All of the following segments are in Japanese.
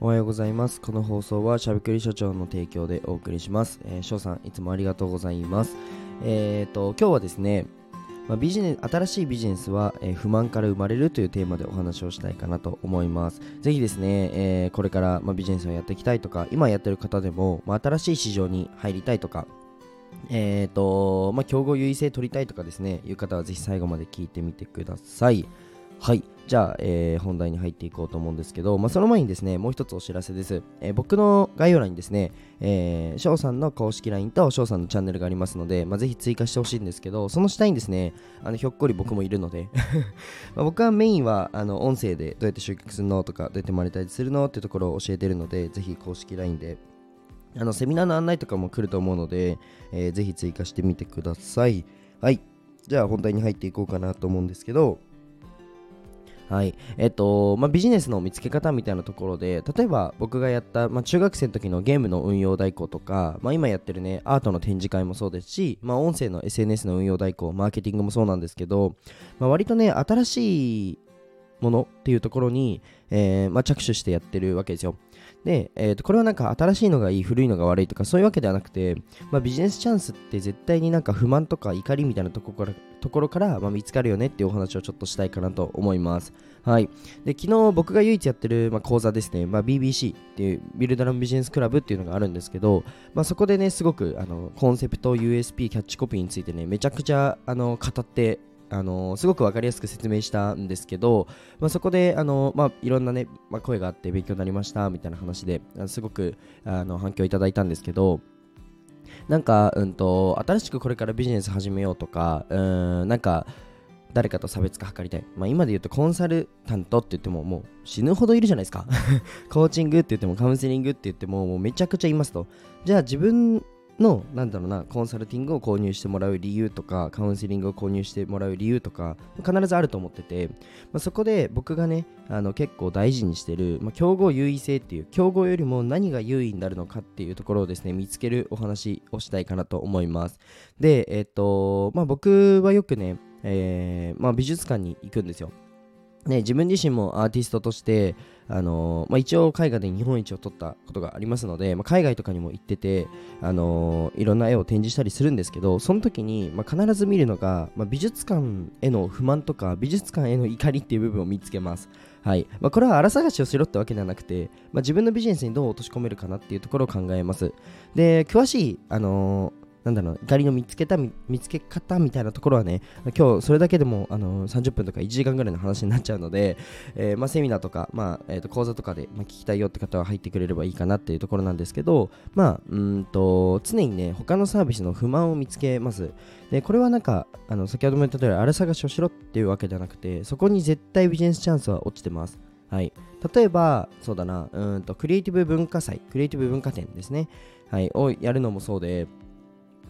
おはようございます。この放送はしゃべくり所長の提供でお送りします。えー、翔さん、いつもありがとうございます。えっ、と、今日はですね、まあ、ビジネス新しいビジネスは、えー不満から生まれるというテーマでお話をしたいかなと思います。ぜひですね、えーこれから、まあ、ビジネスをやっていきたいとか、今やってる方でも、まあ、新しい市場に入りたいとか、えっ、と、まあ、競合優位性取りたいとかですね、いう方はぜひ最後まで聞いてみてください。はい。じゃあ、えー本題に入っていこうと思うんですけど、まあ、その前にですね、もう一つお知らせです。えー僕の概要欄にですね、えー、翔さんの公式 LINE と翔さんのチャンネルがありますので、まあ、ぜひ追加してほしいんですけど、その下にですね、あのひょっこり僕もいるので、ま僕はメインはあの音声でどうやって集客するのとか、どうやってマネタイズするのっていうところを教えてるので、ぜひ公式 LINE であのセミナーの案内とかも来ると思うので、えーぜひ追加してみてください。はい。じゃあ本題に入っていこうかなと思うんですけど、はい。えっと、まあ、ビジネスの見つけ方みたいなところで、例えば僕がやった、まあ、中学生の時のゲームの運用代行とか、まあ、今やってるね、アートの展示会もそうですし、まあ、音声の SNS の運用代行、マーケティングもそうなんですけど、まあ、割とね、新しいものっていうところに、えーまあ、着手してやってるわけですよ。で、えー、とこれはなんか新しいのがいい古いのが悪いとかそういうわけではなくて、まあ、ビジネスチャンスって絶対になんか不満とか怒りみたいなところからところから、まあ、見つかるよねっていうお話をちょっとしたいかなと思います。はい。で、昨日僕が唯一やってる、まあ、講座ですね、まあ、BBC っていうビルドラムビジネスクラブっていうのがあるんですけど、まあ、そこでね、すごくあのコンセプト、USP、キャッチコピーについてね、めちゃくちゃあの語ってあのすごく分かりやすく説明したんですけど、まあ、そこであの、まあ、いろんな、ねまあ、声があって勉強になりましたみたいな話ですごくあの反響いただいたんですけどなんか、うんと、新しくこれからビジネス始めようとか、うん、なんか、誰かと差別化図りたい。まあ、今で言うとコンサルタントって言ってももう死ぬほどいるじゃないですか。コーチングって言ってもカウンセリングって言ってももうめちゃくちゃいますと。じゃあ自分のなんだろうなコンサルティングを購入してもらう理由とかカウンセリングを購入してもらう理由とか必ずあると思ってて、まあ、そこで僕がねあの結構大事にしてる、まあ、競合優位性っていう競合よりも何が優位になるのかっていうところをですね見つけるお話をしたいかなと思います。でえっ、とまあ僕はよくね、えーまあ、美術館に行くんですよ。ね、自分自身もアーティストとして、あのーまあ、一応絵画で日本一を取ったことがありますので、まあ、海外とかにも行ってて、あのーいろんな絵を展示したりするんですけどその時に、まあ、必ず見るのが、ま、美術館への不満とか美術館への怒りっていう部分を見つけます。はいま、これは荒探しをしろってわけではなくて、ま、自分のビジネスにどう落とし込めるかなっていうところを考えます。で詳しい、あのーなんだろう怒りの見つけた見つけ方みたいなところはね今日それだけでも、あの30分とか1時間ぐらいの話になっちゃうので、えーまあ、セミナーとか、まあえー、と講座とかで、まあ、聞きたいよって方は入ってくれればいいかなっていうところなんですけど、まあ、うんと常にね他のサービスの不満を見つけます。でこれはなんかあの先ほども言った通りあれ探しをしろっていうわけではなくてそこに絶対ビジネスチャンスは落ちてます。はい、例えば、そうだな、うんとクリエイティブ文化祭、クリエイティブ文化展ですね、はい、をやるのもそうで、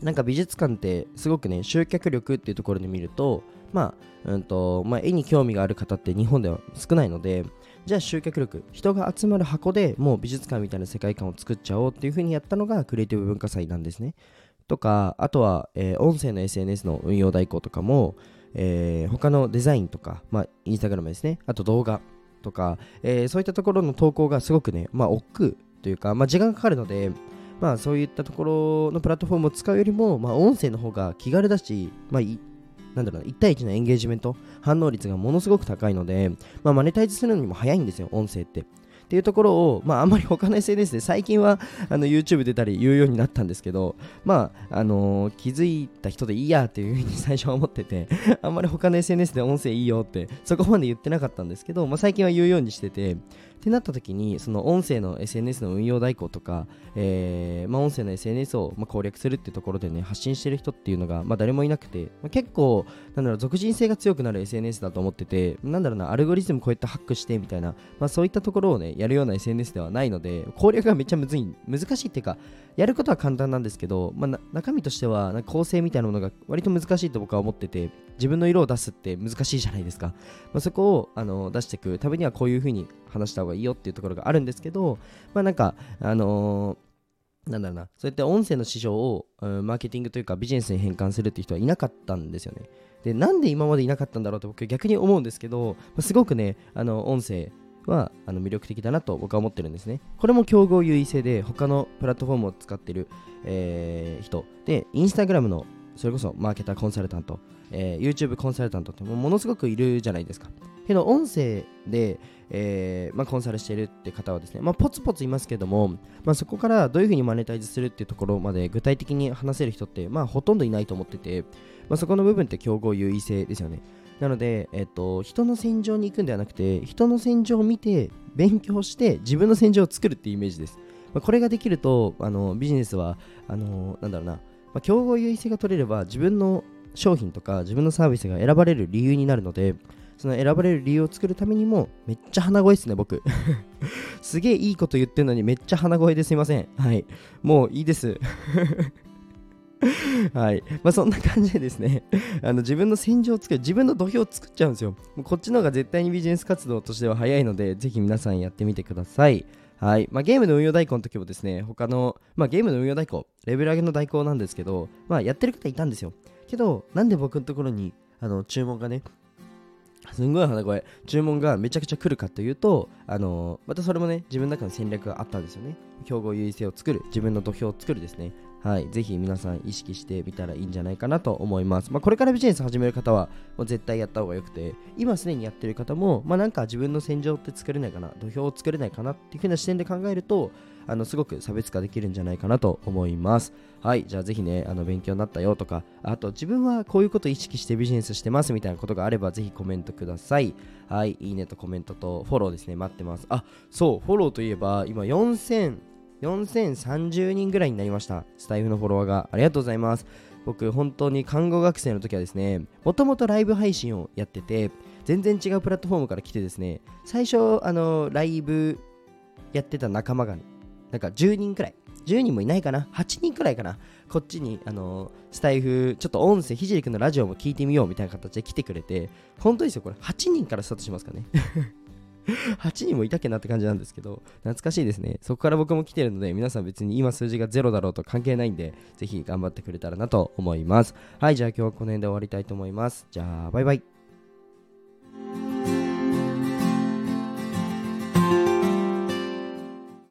なんか美術館ってすごくね集客力っていうところで見るとまあうんとまあ、絵に興味がある方って日本では少ないのでじゃあ集客力人が集まる箱でもう美術館みたいな世界観を作っちゃおうっていう風にやったのがクリエイティブ文化祭なんですね。とかあとは、えー音声の SNS の運用代行とかも、えー他のデザインとか、まあ、インスタグラムですね。あと動画とか、えーそういったところの投稿がすごくね、まあ、億劫というか、まあ、時間かかるのでまあそういったところのプラットフォームを使うよりも、まあ、音声の方が気軽だし、まあ、なんだろうな1対1のエンゲージメント反応率がものすごく高いので、まあ、マネタイズするのにも早いんですよ音声って。っていうところを、まあ、あんまり他の SNS で最近はあの YouTube 出たり言うようになったんですけど、まああのー気づいた人でいいやっていうふうに 最初は思っててあんまり他の SNS で音声いいよってそこまで言ってなかったんですけど、まあ、最近は言うようにしててってなった時にその音声の SNS の運用代行とか、えーまあ、音声の SNS をまあ攻略するってところでね発信してる人っていうのが、まあ、誰もいなくて、まあ、結構なんだろう俗人性が強くなる SNS だと思っててなんだろうなアルゴリズムこうやってハックしてみたいな、まあ、そういったところをねやるような SNS ではないので攻略がめっちゃむずい難しいっていうかやることは簡単なんですけど、まあ、中身としてはなんか構成みたいなものが割と難しいと僕は思ってて自分の色を出すって難しいじゃないですか、まあ、そこをあの出していくためにはこういう風に話した方がいいよっていうところがあるんですけどまあなんかあのーなんだろうな、そうやって音声の市場を、うんマーケティングというかビジネスに変換するっていう人はいなかったんですよね。で、なんで今までいなかったんだろうと僕逆に思うんですけど、ますごくね、あの音声はあの魅力的だなと僕は思ってるんですね。これも競合優位性で他のプラットフォームを使ってる、えー、人で、インスタグラムのそれこそマーケターコンサルタント、えー、YouTube コンサルタントってものすごくいるじゃないですか。けど音声で、えーまあ、コンサルしてるって方はですね、まあ、ポツポツいますけども、まあ、そこからどういうふうにマネタイズするっていうところまで具体的に話せる人って、まあ、ほとんどいないと思ってて、まあ、そこの部分って競合優位性ですよね。なので、えっと、人の戦場に行くんではなくて、人の戦場を見て、勉強して、自分の戦場を作るっていうイメージです。まあ、これができると、あのビジネスは、あのなんだろうな、まあ、競合優位性が取れれば、自分の商品とか自分のサービスが選ばれる理由になるので、その選ばれる理由を作るためにも、めっちゃ鼻声ですね、僕。すげえいいこと言ってるのに、めっちゃ鼻声ですいません。はい。もういいです。はい。まあそんな感じでですね、あの自分の戦場を作る、自分の土俵を作っちゃうんですよ。もうこっちの方が絶対にビジネス活動としては早いので、ぜひ皆さんやってみてください。はい。まあ、ゲームの運用代行の時もですね、他の、まあ、ゲームの運用代行、レベル上げの代行なんですけど、まあ、やってる方いたんですよ。けど、なんで僕のところに、あの、注文がね、すんごい鼻声注文がめちゃくちゃ来るかというとあのまたそれもね自分の中の戦略があったんですよね競合優位性を作る自分の土俵を作るですねはい、ぜひ皆さん意識してみたらいいんじゃないかなと思います。まあ、これからビジネス始める方はもう絶対やった方がよくて、今すでにやってる方も、まあ、なんか自分の戦場って作れないかな、土俵を作れないかなっていう風な視点で考えると、あのすごく差別化できるんじゃないかなと思います。はい、じゃあぜひね、あの勉強になったよとか、あと自分はこういうことを意識してビジネスしてますみたいなことがあれば、ぜひコメントください。はい、いいねとコメントとフォローですね、待ってます。あ、そう、フォローといえば、今4000、4030人ぐらいになりました。スタイフのフォロワーが。ありがとうございます。僕、本当に看護学生の時はですね、もともとライブ配信をやってて、全然違うプラットフォームから来てですね、最初、あの、ライブやってた仲間が、なんか10人くらい、10人もいないかな、8人くらいかな、こっちに、あの、スタイフ、ちょっと音声、ひじりくんのラジオも聞いてみようみたいな形で来てくれて、本当ですよ、これ8人からスタートしますかね。8人もいたっけなって感じなんですけど、懐かしいですね。そこから僕も来てるので、皆さん別に今数字が0だろうと関係ないんで、ぜひ頑張ってくれたらなと思います。はい、じゃあ今日はこの辺で終わりたいと思います。じゃあ、バイバイ。